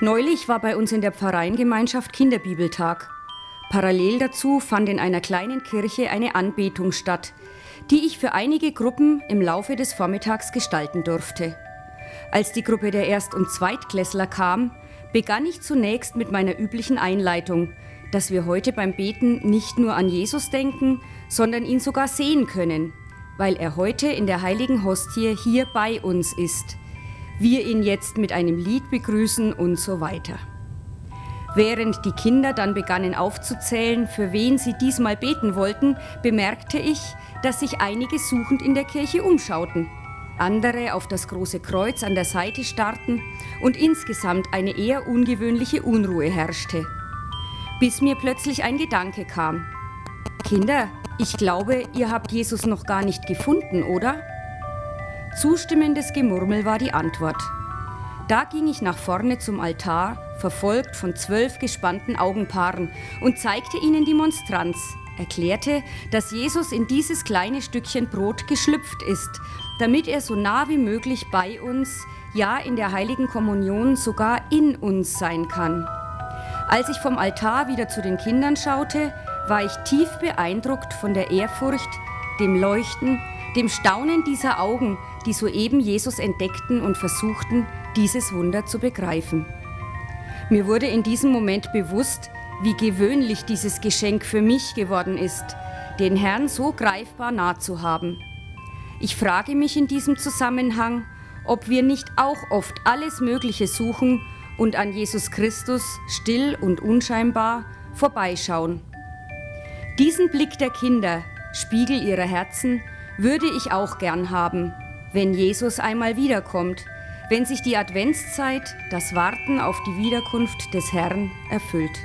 Neulich war bei uns in der Pfarreiengemeinschaft Kinderbibeltag. Parallel dazu fand in einer kleinen Kirche eine Anbetung statt, die ich für einige Gruppen im Laufe des Vormittags gestalten durfte. Als die Gruppe der Erst- und Zweitklässler kam, begann ich zunächst mit meiner üblichen Einleitung, dass wir heute beim Beten nicht nur an Jesus denken, sondern ihn sogar sehen können, weil er heute in der heiligen Hostie hier bei uns ist – wir ihn jetzt mit einem Lied begrüßen und so weiter. Während die Kinder dann begannen aufzuzählen, für wen sie diesmal beten wollten, bemerkte ich, dass sich einige suchend in der Kirche umschauten, andere auf das große Kreuz an der Seite starrten und insgesamt eine eher ungewöhnliche Unruhe herrschte. Bis mir plötzlich ein Gedanke kam. Kinder, ich glaube, ihr habt Jesus noch gar nicht gefunden, oder? Zustimmendes Gemurmel war die Antwort. Da ging ich nach vorne zum Altar, verfolgt von zwölf gespannten Augenpaaren, und zeigte ihnen die Monstranz, erklärte, dass Jesus in dieses kleine Stückchen Brot geschlüpft ist, damit er so nah wie möglich bei uns, ja in der heiligen Kommunion sogar in uns sein kann. Als ich vom Altar wieder zu den Kindern schaute, war ich tief beeindruckt von der Ehrfurcht, dem Leuchten, dem Staunen dieser Augen, die soeben Jesus entdeckten und versuchten, dieses Wunder zu begreifen. Mir wurde in diesem Moment bewusst, wie gewöhnlich dieses Geschenk für mich geworden ist, den Herrn so greifbar nah zu haben. Ich frage mich in diesem Zusammenhang, ob wir nicht auch oft alles Mögliche suchen und an Jesus Christus still und unscheinbar vorbeischauen. Diesen Blick der Kinder, Spiegel ihrer Herzen, würde ich auch gern haben, wenn Jesus einmal wiederkommt, wenn sich die Adventszeit, das Warten auf die Wiederkunft des Herrn erfüllt.